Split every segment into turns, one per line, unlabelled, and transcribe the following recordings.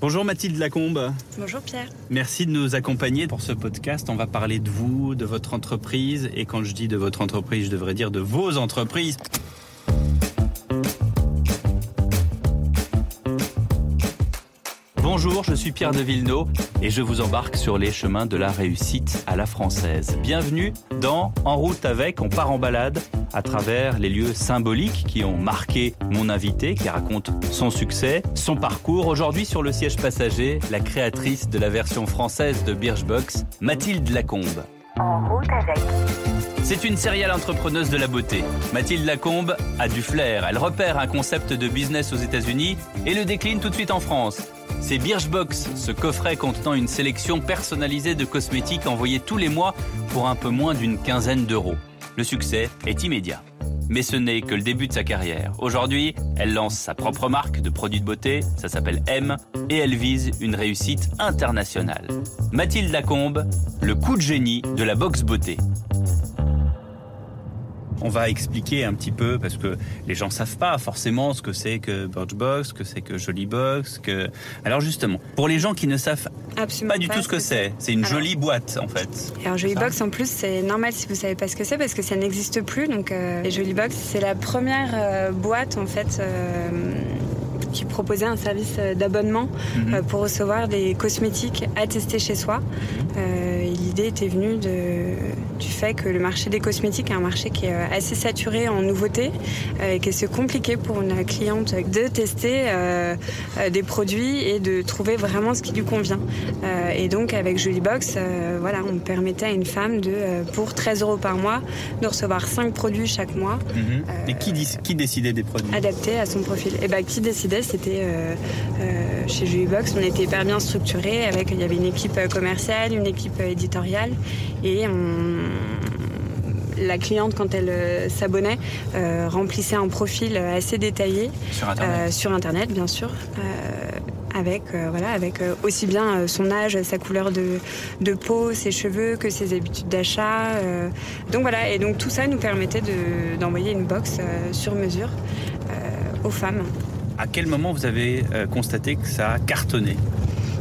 Bonjour Mathilde Lacombe.
Bonjour Pierre.
Merci de nous accompagner pour ce podcast. On va parler de vous, de votre entreprise. Et quand je dis de votre entreprise, je devrais dire de vos entreprises. Bonjour, je suis Pierre de Villeneuve et je vous embarque sur les chemins de la réussite à la française. Bienvenue dans En route avec, on part en balade à travers les lieux symboliques qui ont marqué mon invité, qui raconte son succès, son parcours. Aujourd'hui sur le siège passager, la créatrice de la version française de Birchbox, Mathilde Lacombe.
En route avec.
C'est une sérielle entrepreneuse de la beauté. Mathilde Lacombe a du flair. Elle repère un concept de business aux États-Unis et le décline tout de suite en France. C'est Birchbox, ce coffret contenant une sélection personnalisée de cosmétiques envoyés tous les mois pour un peu moins d'une quinzaine d'euros. Le succès est immédiat. Mais ce n'est que le début de sa carrière. Aujourd'hui, elle lance sa propre marque de produits de beauté, ça s'appelle M, et elle vise une réussite internationale. Mathilde Lacombe, le coup de génie de la box beauté. On va expliquer un petit peu parce que les gens savent pas forcément ce que c'est que Birchbox, ce que c'est que Jolybox, que alors justement, pour les gens qui ne savent
Absolument
pas du tout ce que c'est, c'est. une
Alors-
jolie boîte en fait.
Alors Jolybox en plus c'est normal si vous savez pas ce que c'est parce que ça n'existe plus. Donc euh, et Jolybox c'est la première euh, boîte en fait euh, qui proposait un service euh, d'abonnement
Mhm.
euh, pour recevoir des cosmétiques à tester chez soi. Euh, et L'idée était venue de, du fait que le marché des cosmétiques est un marché qui est euh, assez saturé en nouveautés euh, et que c'est compliqué pour une cliente de tester euh, euh, des produits et de trouver vraiment ce qui lui convient. Euh, et donc avec Jolybox, euh, voilà, on permettait à une femme de, euh, pour 13 euros par mois, de recevoir 5 produits chaque mois
Mhm. Et qui, décidait des produits?
Adaptés à son profil. Et bah, qui décidait, c'était euh, euh, chez Jolybox, on était hyper bien structuré avec il y avait une équipe euh, commerciale, une équipe éditoriale. Et on- la cliente quand elle s'abonnait remplissait un profil assez détaillé
sur internet.
sur internet bien sûr avec euh, voilà avec euh, aussi bien euh, son âge sa couleur de, de peau ses cheveux que ses habitudes d'achat donc voilà. Et donc tout ça nous permettait de- d'envoyer une box sur mesure aux femmes
À quel moment vous avez euh, constaté que ça a cartonné?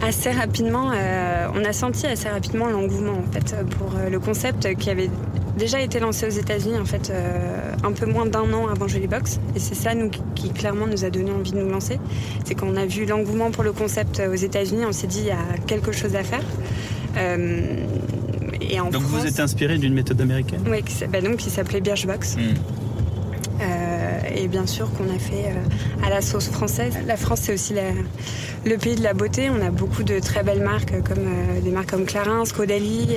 Assez rapidement euh, on a senti assez rapidement l'engouement en fait pour euh, le concept qui avait déjà été lancé aux États-Unis en fait euh, un peu moins d'un an avant Jolybox et c'est ça nous qui, clairement nous a donné envie de nous lancer. C'est qu'on a vu l'engouement pour le concept aux États-Unis. On s'est dit il y a quelque chose à faire. Euh, et en
Donc
France,
vous êtes inspiré d'une méthode américaine?
Oui, qui, bah donc, qui s'appelait Birchbox.
Mhm.
Et bien sûr qu'on a fait euh, à la sauce française. La France, c'est aussi le pays de la beauté. On a beaucoup de très belles marques, comme euh, des marques comme Clarins, Caudalie,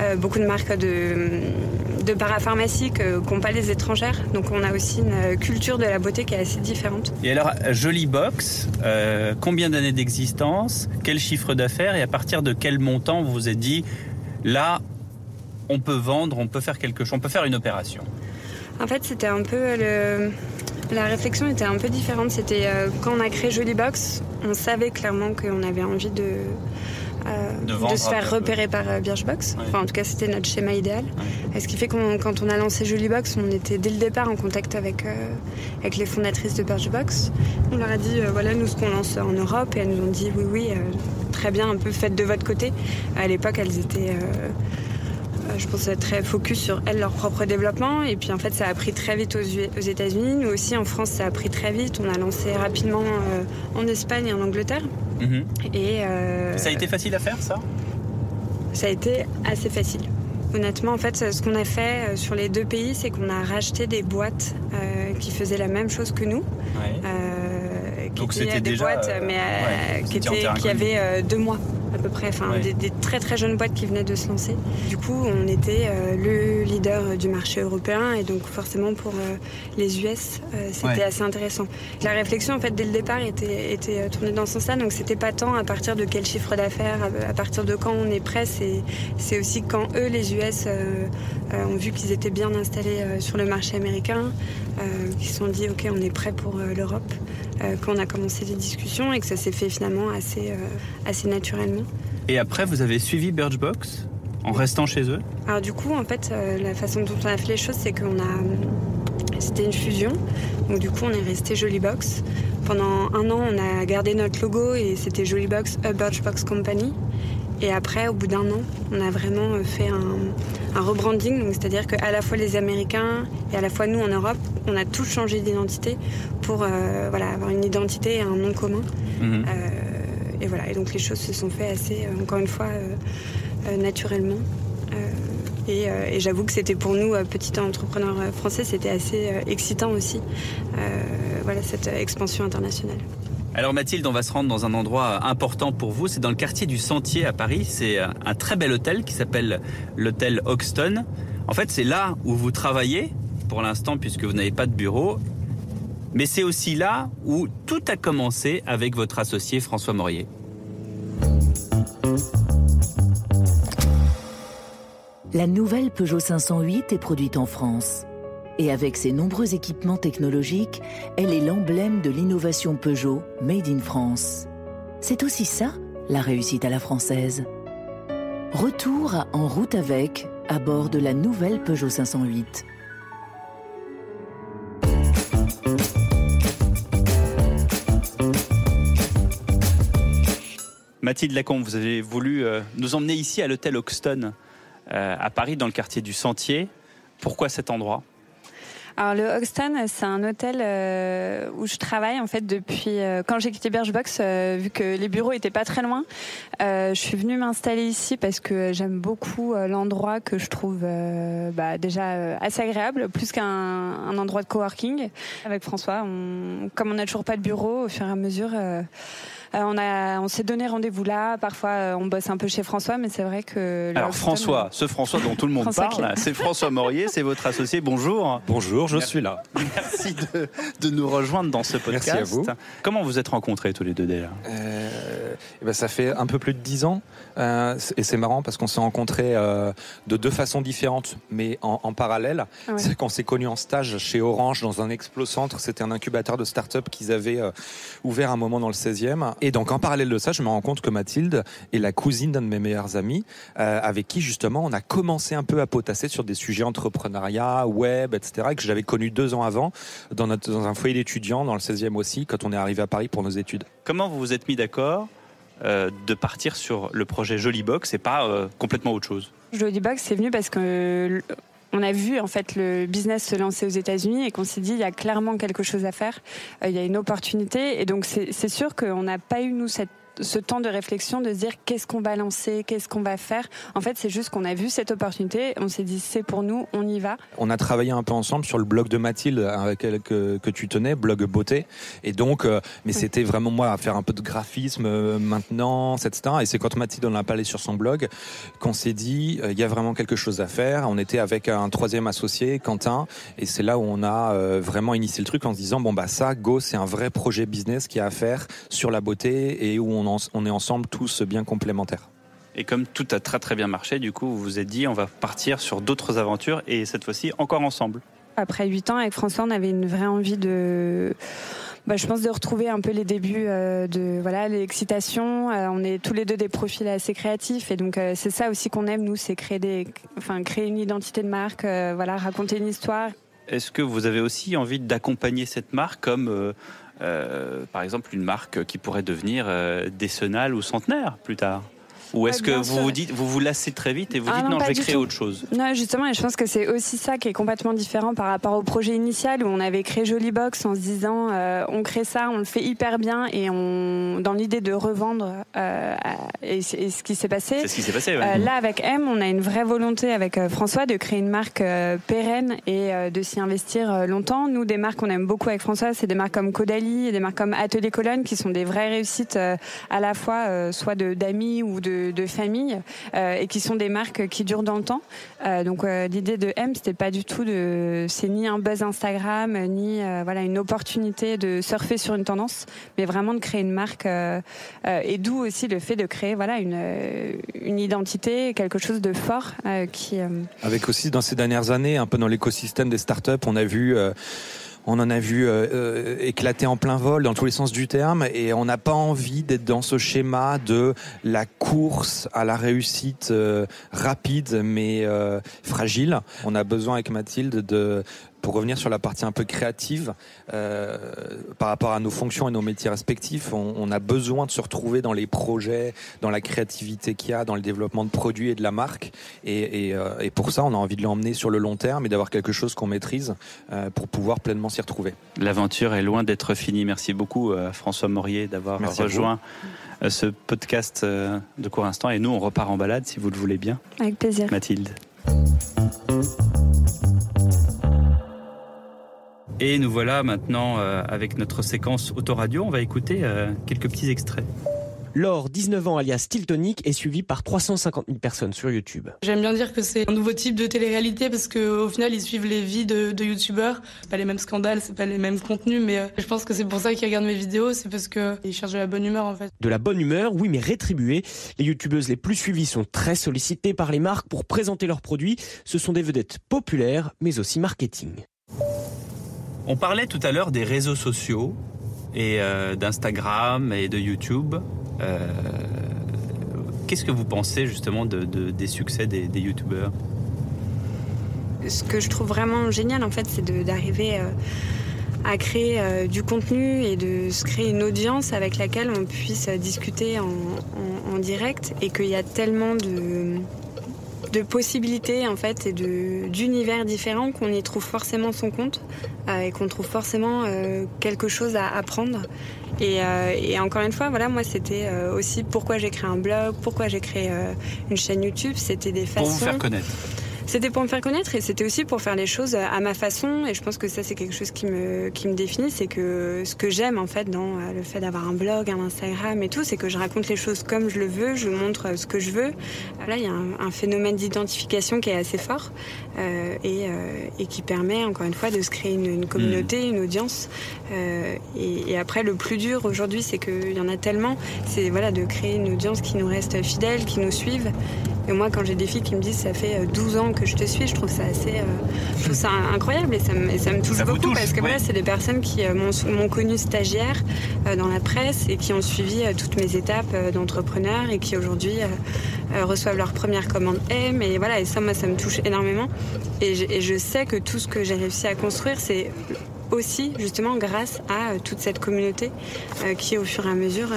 euh, beaucoup de marques de, de parapharmacie qu'ont pas les étrangères. Donc on a aussi une culture de la beauté qui est assez différente.
Et alors, Jolie Box, combien d'années d'existence? Quel chiffre d'affaires? Et à partir de quel montant vous vous êtes dit, là, on peut vendre, on peut faire quelque chose, on peut faire une opération?
En fait, c'était un peu le. La réflexion était un peu différente. C'était euh, quand on a créé Jolybox, on savait clairement qu'on avait envie de, euh,
De
se faire
peu.
repérer par euh, Birchbox.
Ouais.
Enfin, en tout cas, c'était notre schéma idéal. Et ce qui fait qu'on, quand on a lancé Jolybox, on était dès le départ en contact avec, euh, avec les fondatrices de Birchbox. On leur a dit euh, voilà, nous, ce qu'on lance en Europe. Et elles nous ont dit oui, oui, euh, très bien, un peu faites de votre côté. À l'époque, elles étaient. Je pense être très focus sur elles, leur propre développement. Et puis en fait, ça a pris très vite aux, États-Unis. Nous aussi, en France, ça a pris très vite. On a lancé rapidement euh, en Espagne et en Angleterre.
Mhm.
Et euh,
Ça a été facile à faire, ça?
Ça a été assez facile. Honnêtement, en fait, ce qu'on a fait euh, sur les deux pays, c'est qu'on a racheté des boîtes euh, qui faisaient la même chose que nous.
Ouais.
Qui
Donc c'était
des
déjà,
boîtes, mais
ouais,
qui, avaient deux mois à peu près, enfin
Ouais.
des, des très très jeunes boîtes qui venaient de se lancer. Du coup, on était euh, le leader du marché européen et donc forcément pour euh, les US, euh, c'était
Ouais.
assez intéressant. La réflexion en fait dès le départ était, était euh, tournée dans ce sens-là, donc c'était pas tant à partir de quel chiffre d'affaires, à, à partir de quand on est prêt, c'est aussi quand eux les US euh, euh, ont vu qu'ils étaient bien installés euh, sur le marché américain, euh, qu'ils se sont dit ok on est prêt pour euh, l'Europe, euh, qu'on a commencé les discussions et que ça s'est fait finalement assez assez naturellement.
Et après, vous avez suivi Birchbox en restant chez eux?
Alors du coup, en fait, la façon dont on a fait les choses, c'est qu'on a... C'était une fusion. Donc du coup, on est resté Jolie Box. Pendant un an, on a gardé notre logo et c'était Jollybox, a Birchbox Company. Et après, au bout d'un an, on a vraiment fait un, rebranding, c'est-à-dire qu'à la fois les Américains et à la fois nous en Europe, on a tous changé d'identité pour euh, voilà, avoir une identité et un nom commun. Mhm. Euh, et voilà, et donc les choses se sont faites assez, euh, encore une fois, naturellement. et, et j'avoue que c'était pour nous, petits entrepreneurs français, c'était assez excitant aussi, voilà, cette expansion internationale.
Alors Mathilde, on va se rendre dans un endroit important pour vous. C'est dans le quartier du Sentier à Paris. C'est un très bel hôtel qui s'appelle l'hôtel Hoxton. En fait, c'est là où vous travaillez pour l'instant puisque vous n'avez pas de bureau. Mais c'est aussi là où tout a commencé avec votre associé François Morier.
La nouvelle Peugeot 508 est produite en France. Et avec ses nombreux équipements technologiques, elle est l'emblème de l'innovation Peugeot Made in France. C'est aussi ça, la réussite à la française. Retour En route avec, à bord de la nouvelle Peugeot 508.
Mathilde Lacombe, vous avez voulu euh, nous emmener ici à l'hôtel Hoxton, euh, à Paris, dans le quartier du Sentier. Pourquoi cet endroit?
Alors le Hoxton, c'est un hôtel euh, où je travaille en fait depuis euh, quand j'ai quitté Birchbox, euh, vu que les bureaux étaient pas très loin. je suis venue m'installer ici parce que j'aime beaucoup l'endroit que je trouve bah, déjà assez agréable, plus qu'un un endroit de coworking. Avec François, on, comme on n'a toujours pas de bureau, au fur et à mesure euh, on a, on s'est donné rendez-vous là. Parfois, euh, on bosse un peu chez François, mais c'est vrai que.
Alors François, ce François dont tout le monde parle, c'est François Morier, c'est votre associé. Bonjour.
Bonjour, je suis là.
Merci de, nous rejoindre dans ce podcast.
Merci à vous.
Comment vous êtes rencontrés tous les deux déjà
euh, eh ben, ça fait un peu plus de dix ans, et c'est marrant parce qu'on s'est rencontrés de deux façons différentes, mais en, parallèle. C'est qu'on s'est connus en stage chez Orange dans un Explo Centre. C'était un incubateur de start-up qu'ils avaient ouvert un moment dans le 16e. Et donc en parallèle de ça, je me rends compte que Mathilde est la cousine d'un de mes meilleurs amis, euh, avec qui justement on a commencé un peu à potasser sur des sujets entrepreneuriat, web, etc. Et que j'avais connu deux ans avant dans, notre, dans un foyer d'étudiants dans le 16e aussi, quand on est arrivé à Paris pour nos études.
Comment vous vous êtes mis d'accord euh, de partir sur le projet Jollybox et pas euh, complètement autre chose?
Jollybox, c'est venu parce que on a vu en fait le business se lancer aux États-Unis et qu'on s'est dit il y a clairement quelque chose à faire, euh, il y a une opportunité. Et donc c'est sûr qu'on n'a pas eu nous cette ce temps de réflexion de se dire qu'est-ce qu'on va lancer, qu'est-ce qu'on va faire. En fait, c'est juste qu'on a vu cette opportunité, on s'est dit c'est pour nous, on y va.
On a travaillé un peu ensemble sur le blog de Mathilde avec elle que, que tu tenais, blog beauté. Et donc, euh, mais c'était vraiment moi à faire un peu de graphisme, euh, maintenance, etc. Et c'est quand Mathilde en a parlé sur son blog qu'on s'est dit euh, il y a vraiment quelque chose à faire. On était avec un troisième associé, Quentin, et c'est là où on a vraiment initié le truc en se disant bon bah ça, go, c'est un vrai projet business qui a à faire sur la beauté et où on on, est ensemble tous bien complémentaires.
Et comme tout a très très bien marché, du coup, vous vous êtes dit, on va partir sur d'autres aventures et cette fois-ci encore ensemble.
Après huit ans, avec François, on avait une vraie envie de, bah, je pense de retrouver un peu les débuts euh, de voilà l'excitation. Euh, on est tous les deux des profils assez créatifs et donc euh, c'est ça aussi qu'on aime nous, c'est créer des, enfin créer une identité de marque, voilà raconter une histoire.
Est-ce que vous avez aussi envie d'accompagner cette marque comme euh, par exemple, une marque qui pourrait devenir euh, décennale ou centenaire plus tard ou est-ce que vous vous dites, vous vous lassez très vite et vous ah dites non, je vais créer autre chose
Non, justement, et je pense que c'est aussi ça qui est complètement différent par rapport au projet initial où on avait créé Jollybox en se disant euh, on crée ça, on le fait hyper bien et on dans l'idée de revendre euh, et, ce qui s'est passé.
C'est ce qui s'est passé.
Euh, là, avec M, on a une vraie volonté avec François de créer une marque pérenne et de s'y investir longtemps. Nous, des marques qu'on aime beaucoup avec François, c'est des marques comme Caudalie et des marques comme Atelier Colonne qui sont des vraies réussites à la fois soit de d'amis ou de de, famille euh, et qui sont des marques qui durent dans le temps. Euh, donc euh, l'idée de M, c'était pas du tout de, c'est ni un buzz Instagram, ni voilà une opportunité de surfer sur une tendance, mais vraiment de créer une marque. et d'où aussi le fait de créer voilà une, une identité, quelque chose de fort qui.
Avec aussi dans ces dernières années, un peu dans l'écosystème des startups, on a vu on en a vu euh, euh, éclater en plein vol dans tous les sens du terme et on n'a pas envie d'être dans ce schéma de la course à la réussite euh, rapide mais fragile. On a besoin avec Mathilde de pour revenir sur la partie un peu créative, euh, par rapport à nos fonctions et nos métiers respectifs, on, a besoin de se retrouver dans les projets, dans la créativité qu'il y a, dans le développement de produits et de la marque. Et, et, pour ça, on a envie de l'emmener sur le long terme et d'avoir quelque chose qu'on maîtrise pour pouvoir pleinement s'y retrouver.
L'aventure est loin d'être finie. Merci beaucoup François Maurier d'avoir rejoint ce podcast de court instant. Et nous, on repart en balade si vous le voulez bien.
Avec plaisir.
Mathilde. Et nous voilà maintenant euh, avec notre séquence autoradio. On va écouter euh, quelques petits extraits.
Laure, 19 ans, alias Stiltonic, est suivie par 350 000 personnes sur YouTube.
J'aime bien dire que c'est un nouveau type de télé-réalité parce qu'au final, ils suivent les vies de, de youtubeurs. C'est pas les mêmes scandales, c'est pas les mêmes contenus, mais euh, je pense que c'est pour ça qu'ils regardent mes vidéos, c'est parce qu'ils cherchent de la bonne humeur en fait.
De la bonne humeur, oui, mais rétribuée. Les youtubeuses les plus suivies sont très sollicitées par les marques pour présenter leurs produits. Ce sont des vedettes populaires, mais aussi marketing.
On parlait tout à l'heure des réseaux sociaux et euh, d'Instagram et de YouTube. Euh, qu'est-ce que vous pensez justement de, des succès des, youtubeurs?
Ce que je trouve vraiment génial en fait, c'est d'arriver euh, à créer du contenu et de se créer une audience avec laquelle on puisse discuter en direct et qu'il y a tellement de de possibilités en fait et d'univers différents qu'on y trouve forcément son compte euh, et qu'on trouve forcément euh, quelque chose à apprendre. Et, euh, et, encore une fois, voilà, moi c'était aussi pourquoi j'ai créé un blog, pourquoi j'ai créé une chaîne YouTube. C'était des façons.
Pour vous faire connaître.
C'était pour me faire connaître et c'était aussi pour faire les choses à ma façon. Et je pense que ça, c'est quelque chose qui me, qui me définit. C'est que ce que j'aime, en fait, dans euh, le fait d'avoir un blog, un Instagram et tout, c'est que je raconte les choses comme je le veux, je montre euh, ce que je veux. Là, il y a un, phénomène d'identification qui est assez fort euh, et, euh, et, qui permet, encore une fois, de se créer une, communauté, mmh. une audience. Euh, et, et, après, le plus dur aujourd'hui, c'est qu'il y en a tellement. C'est voilà, de créer une audience qui nous reste fidèle, qui nous suive. Et moi, quand j'ai des filles qui me disent ça fait 12 ans que je te suis, je trouve ça assez, euh, je trouve ça incroyable et ça me, ça me touche beaucoup parce que voilà, c'est des personnes qui euh, m'ont connu stagiaire euh, dans la presse et qui ont suivi toutes mes étapes d'entrepreneur et qui aujourd'hui reçoivent leur première commande M et voilà et ça moi ça me touche énormément. Et je, et je sais que tout ce que j'ai réussi à construire c'est aussi justement grâce à toute cette communauté qui au fur et à mesure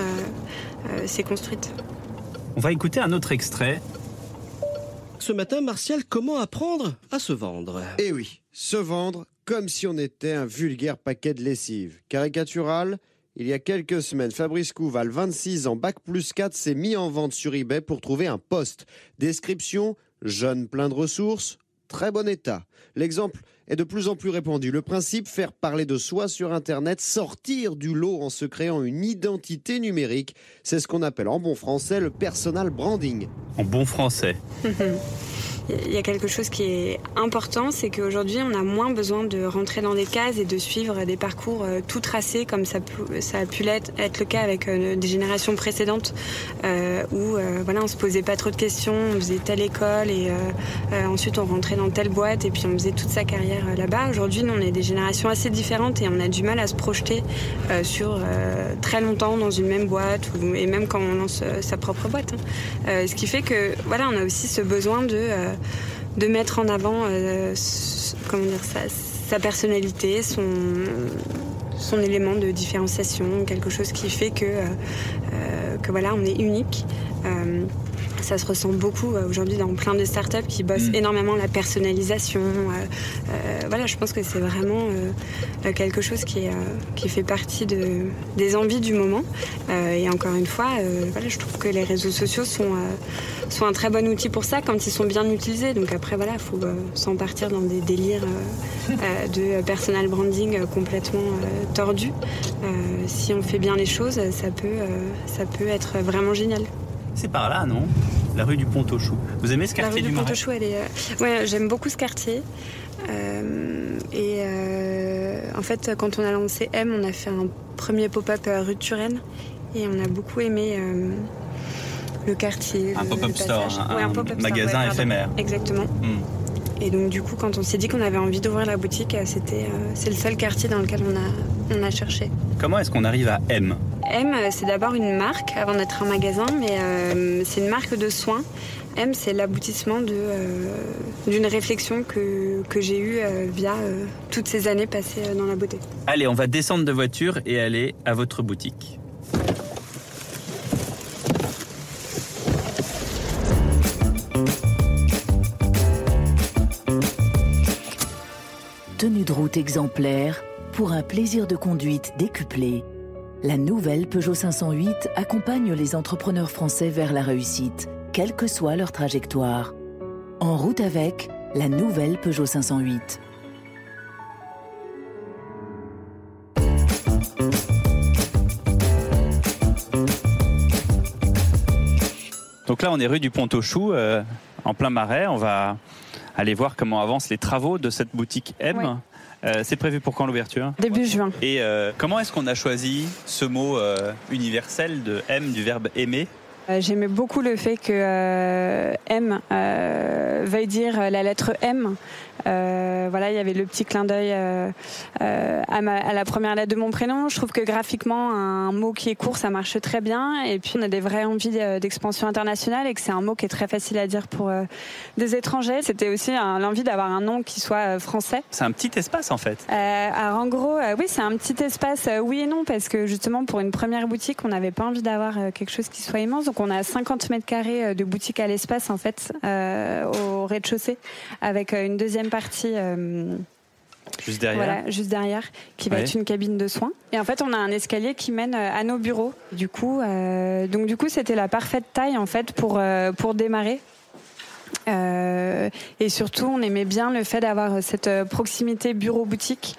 s'est construite.
On va écouter un autre extrait
ce matin, Martial, comment apprendre à se vendre?
Eh oui, se vendre comme si on était un vulgaire paquet de lessive. Caricatural, il y a quelques semaines, Fabrice Couval, 26 ans, bac plus 4, s'est mis en vente sur eBay pour trouver un poste. Description, jeune plein de ressources, très bon état. L'exemple est de plus en plus répandu. Le principe, faire parler de soi sur Internet, sortir du lot en se créant une identité numérique, c'est ce qu'on appelle en bon français le personal branding.
En bon français.
il y a quelque chose qui est important, c'est qu'aujourd'hui, on a moins besoin de rentrer dans des cases et de suivre des parcours euh, tout tracés comme ça, a pu être, le cas avec euh, des générations précédentes euh, où voilà, on se posait pas trop de questions, on faisait telle école et ensuite on rentrait dans telle boîte et puis on faisait toute sa carrière là-bas. Aujourd'hui, on est des générations assez différentes et on a du mal à se projeter sur très longtemps dans une même boîte et même quand on lance sa propre boîte. Hein. ce qui fait que voilà, on a aussi ce besoin de de mettre en avant euh, comment dire, sa, sa personnalité, son, son élément de différenciation, quelque chose qui fait que, euh, euh, que voilà, on est unique. Ça se ressent beaucoup euh, aujourd'hui dans plein de startups qui bossent mm. énormément la personnalisation. Euh, euh, voilà, je pense que c'est vraiment quelque chose qui, qui fait partie de, des envies du moment. et encore une fois, voilà, je trouve que les réseaux sociaux sont, sont un très bon outil pour ça quand ils sont bien utilisés. Donc après, voilà, il faut s'en partir dans des délires de personal branding complètement tordus. si on fait bien les choses, ça peut, ça peut être vraiment génial.
C'est par là, non? La rue du Pont-aux-Choux. Vous aimez ce quartier
La
rue
du, Pont-aux-Choux, elle est. Euh, ouais, j'aime beaucoup ce quartier. Euh, et euh, en fait, quand on a lancé M, on a fait un premier pop-up rue de Turenne. Et on a beaucoup aimé le quartier.
Un pop-up store, un, magasin éphémère.
Exactement. Hmm. Et donc du coup, quand on s'est dit qu'on avait envie d'ouvrir la boutique, c'était c'est le seul quartier dans lequel on a on a cherché.
Comment est-ce qu'on arrive à M?
M, c'est d'abord une marque avant d'être un magasin, mais euh, c'est une marque de soins M, c'est l'aboutissement d'une réflexion que, que j'ai eue via toutes ces années passées dans la beauté.
Allez, on va descendre de voiture et aller à votre boutique.
tenue de route exemplaire pour un plaisir de conduite décuplé. La nouvelle Peugeot 508 accompagne les entrepreneurs français vers la réussite, quelle que soit leur trajectoire. En route avec la nouvelle Peugeot 508.
Donc là, on est rue du Pont-aux-Choux, euh, en plein marais. On va aller voir comment avancent les travaux de cette boutique M. Euh, c'est prévu pour quand l'ouverture?
Début juin.
Et euh, comment est-ce qu'on a choisi ce mot euh, universel de M du verbe aimer?
J'aimais beaucoup le fait que M veuille dire la lettre M euh, voilà, il y avait le petit clin d'œil euh, euh, à, à, la première lettre de mon prénom. Je trouve que graphiquement, un mot qui est court, ça marche très bien. Et puis, on a des vraies envies d'expansion internationale et que c'est un mot qui est très facile à dire pour des étrangers. C'était aussi l'envie d'avoir un nom qui soit français.
C'est un petit espace en fait.
alors en gros, oui, c'est un petit espace, oui et non, parce que justement, pour une première boutique, on n'avait pas envie d'avoir quelque chose qui soit immense. Donc, on a 50 mètres carrés de boutique à l'espace en fait, au rez-de-chaussée, avec une deuxième partie. Euh,
juste derrière.
Voilà, juste derrière, qui va être une cabine de soins. Et en fait, on a un escalier qui mène euh, à nos bureaux. Du coup, euh, donc du coup, c'était la parfaite taille en fait pour pour démarrer. Et surtout, on aimait bien le fait d'avoir cette proximité bureau-boutique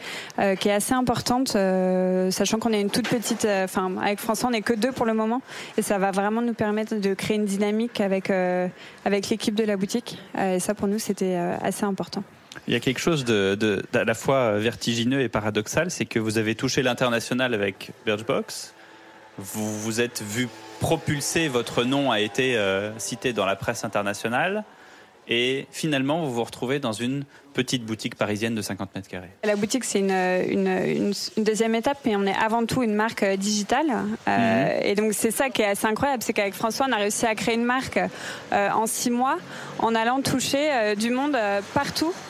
qui est assez importante, sachant qu'on est une toute petite. Enfin, avec François, on n'est que deux pour le moment, et ça va vraiment nous permettre de créer une dynamique avec avec l'équipe de la boutique. et ça, pour nous, c'était assez important.
Il y a quelque chose de, à la fois vertigineux et paradoxal, c'est que vous avez touché l'international avec Birchbox. Vous vous êtes vu propulser, votre nom a été euh, cité dans la presse internationale. Et finalement, vous vous retrouvez dans une petite boutique parisienne de 50 mètres carrés.
La boutique, c'est une, une, deuxième étape, mais on est avant tout une marque euh, digitale. Euh, mhm. Et donc, c'est ça qui est assez incroyable, c'est qu'avec François, on a réussi à créer une marque en six mois en allant toucher du monde partout euh,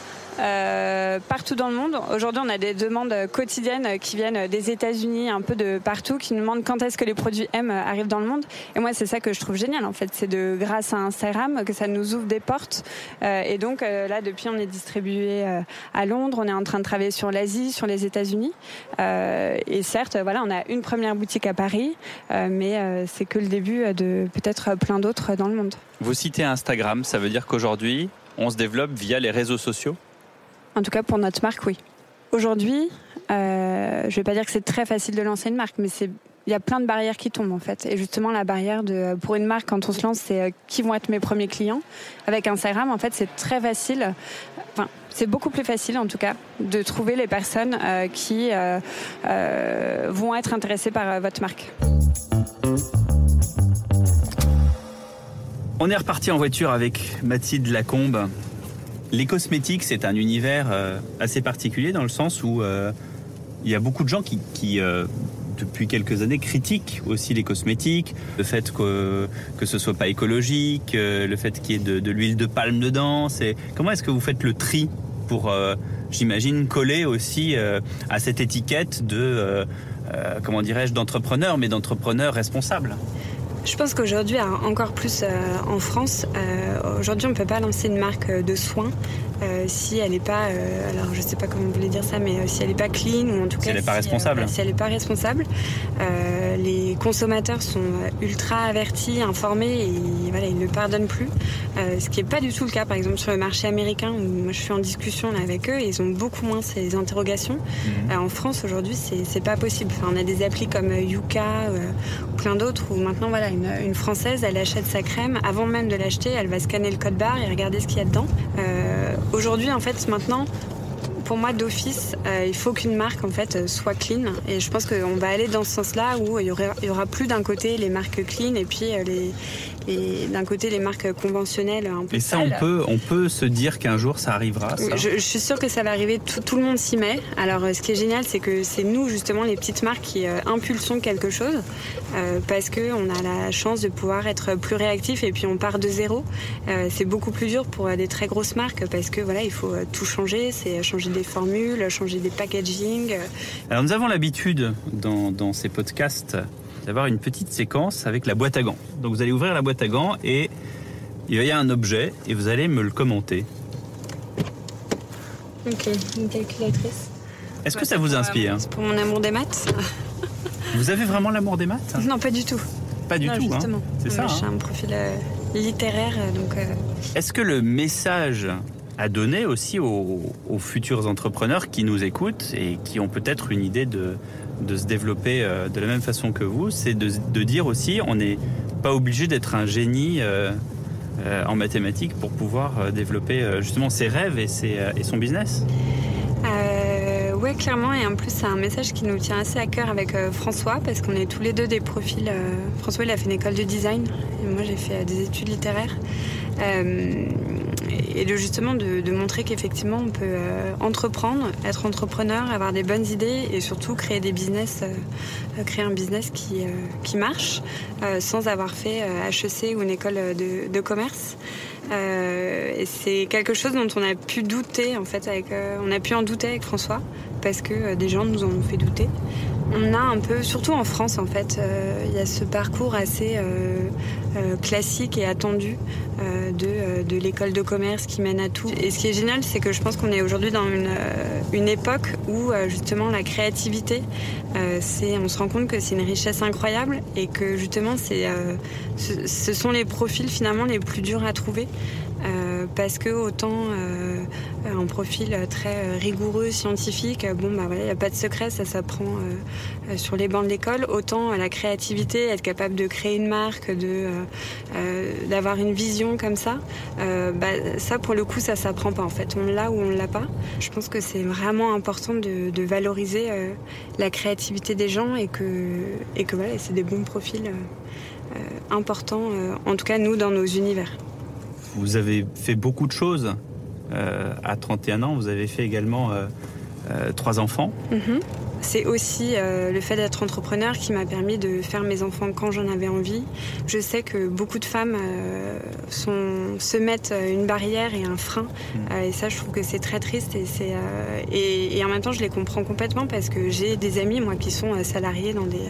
partout dans le monde. Aujourd'hui, on a des demandes quotidiennes qui viennent des États-Unis, un peu de partout, qui nous demandent quand est-ce que les produits M arrivent dans le monde. Et moi, c'est ça que je trouve génial, en fait. C'est de, grâce à Instagram, que ça nous ouvre des portes. Euh, et donc, euh, là, depuis, on est distribué à Londres. On est en train de travailler sur l'Asie, sur les États-Unis. et certes, voilà, on a une première boutique à Paris, mais c'est que le début de peut-être plein d'autres dans le monde.
Vous citez Instagram, ça veut dire qu'aujourd'hui, on se développe via les réseaux sociaux?
En tout cas, pour notre marque, oui. Aujourd'hui, euh, je ne vais pas dire que c'est très facile de lancer une marque, mais c'est il y a plein de barrières qui tombent en fait. Et justement, la barrière de, pour une marque, quand on se lance, c'est euh, qui vont être mes premiers clients. Avec Instagram, en fait, c'est très facile. Enfin, c'est beaucoup plus facile en tout cas de trouver les personnes euh, qui vont être intéressées par votre marque.
On est reparti en voiture avec Mathilde Lacombe. Les cosmétiques, c'est un univers euh, assez particulier dans le sens où euh, il y a beaucoup de gens qui, euh, depuis quelques années, critiquent aussi les cosmétiques, le fait que que ce soit pas écologique, le fait qu'il y ait de, l'huile de palme dedans. C'est comment est-ce que vous faites le tri pour, j'imagine, coller aussi à cette étiquette de comment dirais-je d'entrepreneur, mais d'entrepreneur responsable?
Je pense qu'aujourd'hui, encore plus euh, en France, euh, aujourd'hui on ne peut pas lancer une marque de soins euh, si elle n'est pas, alors je sais pas comment vous voulez dire ça, mais si elle n'est pas clean ou en tout cas
si elle n'est pas responsable.
si elle n'est pas responsable, les consommateurs sont ultra avertis, informés et voilà ils ne pardonnent plus. ce qui n'est pas du tout le cas, par exemple sur le marché américain où moi je suis en discussion avec eux, et ils ont beaucoup moins ces interrogations. Mhm. en France aujourd'hui, c'est pas possible. Enfin, on a des applis comme Yuka ou plein d'autres où maintenant voilà une, Française, elle achète sa crème, avant même de l'acheter, elle va scanner le code barre et regarder ce qu'il y a dedans. Euh, aujourd'hui, en fait, maintenant, pour moi, d'office, il faut qu'une marque en fait soit clean. Et je pense qu'on va aller dans ce sens-là où il y aura, il y aura plus d'un côté les marques clean et puis les, et d'un côté les marques conventionnelles un peu
Et ça, on peut, on peut se dire qu'un jour ça arrivera.
Je, suis sûre que ça va arriver. Tout, le monde s'y met. Alors, ce qui est génial, c'est que c'est nous justement les petites marques qui euh, impulsons quelque chose euh, parce que on a la chance de pouvoir être plus réactif et puis on part de zéro. Euh, c'est beaucoup plus dur pour des très grosses marques parce que voilà, il faut tout changer. C'est changer des formules, changer des packaging.
Alors, nous avons l'habitude dans, dans ces podcasts d'avoir une petite séquence avec la boîte à gants. Donc vous allez ouvrir la boîte à gants et il va y avoir un objet et vous allez me le commenter.
Ok, une calculatrice.
Est-ce que ça vous inspire
C'est pour mon amour des maths.
vous avez vraiment l'amour des maths
Non, pas du tout.
Pas du tout, hein. C'est ça.
J'ai hein. un profil euh, littéraire, euh, donc. Euh,
Est-ce que le message à donner aussi aux, futurs entrepreneurs qui nous écoutent et qui ont peut-être une idée de, de se développer euh, de la même façon que vous, c'est de, dire aussi on n'est pas obligé d'être un génie euh, euh, en mathématiques pour pouvoir développer justement ses rêves et, ses, et son business
oui, clairement. Et en plus, c'est un message qui nous tient assez à cœur avec François, parce qu'on est tous les deux des profils. François, il a fait une école de design, et moi, j'ai fait des études littéraires et de justement de, montrer qu'effectivement on peut euh, entreprendre, être entrepreneur, avoir des bonnes idées et surtout créer des business, euh, créer un business qui, euh, qui marche sans avoir fait HEC ou une école de, commerce. c'est quelque chose dont on a pu douter en fait on a pu en douter avec François parce que des gens nous ont fait douter. On a un peu, surtout en France en fait, euh, il y a ce parcours assez euh, euh, classique et attendu de, de l'école de commerce qui mène à tout. Et ce qui est génial, c'est que je pense qu'on est aujourd'hui dans une, une, époque où justement la créativité, on se rend compte que c'est une richesse incroyable et que justement ce sont les profils finalement les plus durs à trouver. Euh, parce que autant euh, un profil très rigoureux, scientifique, bon bah voilà, il n'y a pas de secret, ça s'apprend euh, sur les bancs de l'école, autant la créativité, être capable de créer une marque, d'avoir une vision comme ça, bah, ça pour le coup ça s'apprend pas en fait, on l'a ou on l'a pas. Je pense que c'est vraiment important de, de valoriser la créativité des gens et que et que voilà, c'est des bons profils importants, en tout cas nous dans nos univers.
Vous avez fait beaucoup de choses. Euh, à 31 ans, vous avez fait également euh, euh, trois enfants.
Mhm. C'est aussi euh, le fait d'être entrepreneur qui m'a permis de faire mes enfants quand j'en avais envie. Je sais que beaucoup de femmes euh, sont, se mettent une barrière et un frein. Mm. et ça, je trouve que c'est très triste. Et, c'est, et, et, en même temps, je les comprends complètement parce que j'ai des amis, moi, qui sont salariés dans des,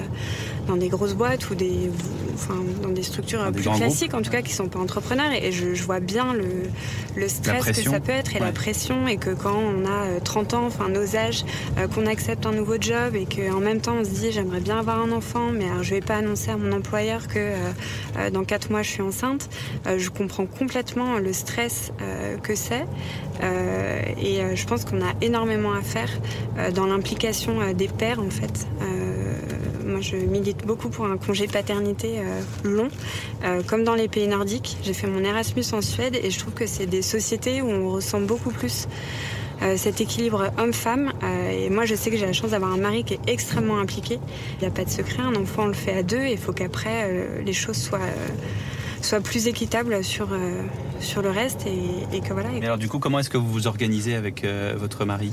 dans des grosses boîtes ou des, enfin, dans des structures plus classiques, en tout cas, qui ne sont pas entrepreneurs. Et je, je vois bien le, le stress que ça peut être et la pression. Et que quand on a 30 ans, enfin nos âges, qu'on accepte un nouveau job et qu'en même temps on se dit j'aimerais bien avoir un enfant, mais alors, je vais pas annoncer à mon employeur que euh, euh, dans quatre mois je suis enceinte. Euh, je comprends complètement le stress que c'est et je pense qu'on a énormément à faire dans l'implication des pères en fait. moi, je milite beaucoup pour un congé paternité long, comme dans les pays nordiques. J'ai fait mon Erasmus en Suède et je trouve que c'est des sociétés où on ressent beaucoup plus euh, cet équilibre homme-femme. Euh, et moi, je sais que j'ai la chance d'avoir un mari qui est extrêmement impliqué. Il n'y a pas de secret, un enfant, on le fait à deux. Il faut qu'après, euh, les choses soient soient plus équitables sur, sur le reste et, que voilà.
Et alors du coup, comment est-ce que vous vous organisez avec votre mari?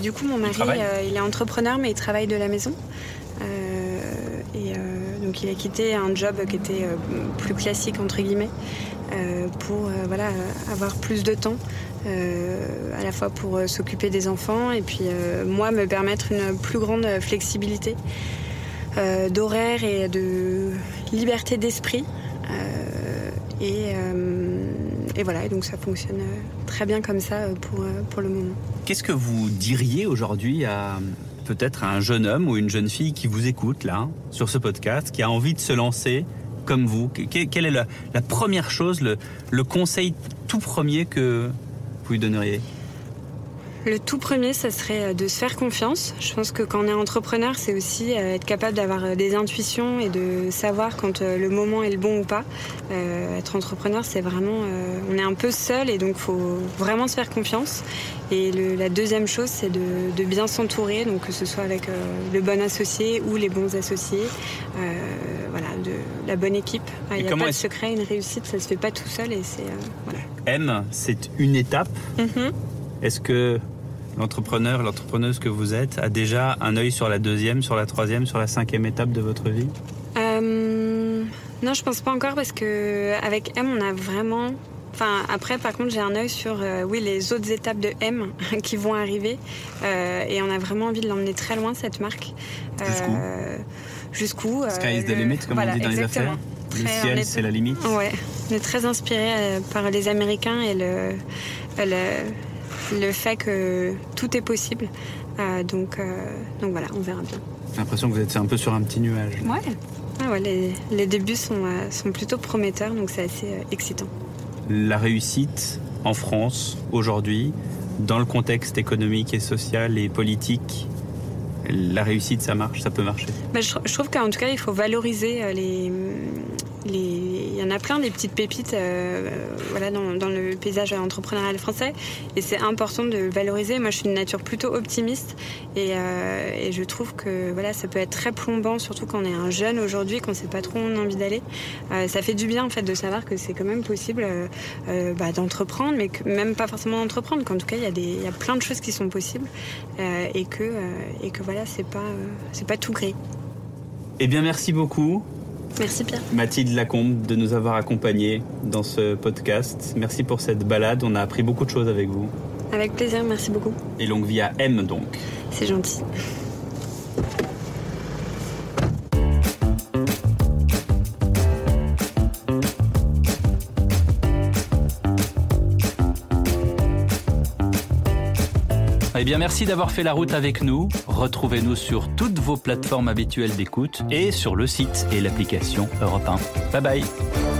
Du coup, mon mari, il, est entrepreneur, mais il travaille de la maison. et donc, il a quitté un job qui était plus classique entre guillemets pour voilà avoir plus de temps à la fois pour euh, s'occuper des enfants et puis euh, moi me permettre une plus grande flexibilité d'horaire et de liberté d'esprit. Et, voilà, donc ça fonctionne très bien comme ça pour, pour le moment.
Qu'est-ce que vous diriez aujourd'hui à peut-être un jeune homme ou une jeune fille qui vous écoute là, sur ce podcast, qui a envie de se lancer comme vous? Quelle est la, première chose, le, conseil tout premier que, vous lui donneriez
Le tout premier, ça serait euh, de se faire confiance. Je pense que quand on est entrepreneur, c'est aussi euh, être capable d'avoir euh, des intuitions et de savoir quand le moment est le bon ou pas. être entrepreneur, c'est vraiment, on est un peu seul et donc faut vraiment se faire confiance. Et la deuxième chose, c'est de, bien s'entourer, donc que ce soit avec le bon associé ou les bons associés, voilà, de la bonne équipe. Il n'y a pas de secret, une réussite, ça se fait pas tout seul et c'est voilà.
M, c'est une étape.
Mm-hmm.
Est-ce que l'entrepreneur, l'entrepreneuse que vous êtes, a déjà un œil sur la deuxième, sur la troisième, sur la cinquième étape de votre vie?
Euh, Non, je pense pas encore parce que avec M, on a vraiment. Enfin, après, par contre, j'ai un œil sur euh, oui les autres étapes de M qui vont arriver euh, et on a vraiment envie de l'emmener très loin cette marque.
Jusqu'où?
Jusqu'où
Sky is the limit, comme on dit dans les affaires. Le ciel, c'est la limite.
Ouais, on est très inspiré par les Américains et le, le le fait que tout est possible. Euh, donc, euh, donc voilà, on verra bien.
J'ai l'impression que vous êtes un peu sur un petit nuage.
Ouais. Ah ouais les, les, débuts sont, euh, sont plutôt prometteurs, donc c'est assez excitant.
La réussite en France aujourd'hui, dans le contexte économique et social et politique, la réussite, ça marche, ça peut marcher.
Bah, je, je, trouve qu'en tout cas, il faut valoriser les, il y en a plein des petites pépites euh, voilà, dans, le paysage entrepreneurial français et c'est important de valoriser. Moi je suis une nature plutôt optimiste et, euh, je trouve que voilà, ça peut être très plombant, surtout quand on est un jeune aujourd'hui, qu'on ne sait pas trop où on a envie d'aller. Euh, ça fait du bien en fait de savoir que c'est quand même possible bah, d'entreprendre, mais même pas forcément d'entreprendre, qu'en tout cas il y, a y a plein de choses qui sont possibles et, que, et que voilà, c'est pas, pas tout gris.
Eh bien merci beaucoup.
Merci Pierre.
Mathilde Lacombe de nous avoir accompagnés dans ce podcast. Merci pour cette balade. On a appris beaucoup de choses avec vous.
Avec plaisir, merci beaucoup.
Et longue vie à M donc.
C'est gentil.
Eh bien, merci d'avoir fait la route avec nous. Retrouvez-nous sur toutes vos plateformes habituelles d'écoute et sur le site et l'application Europe 1. Bye bye.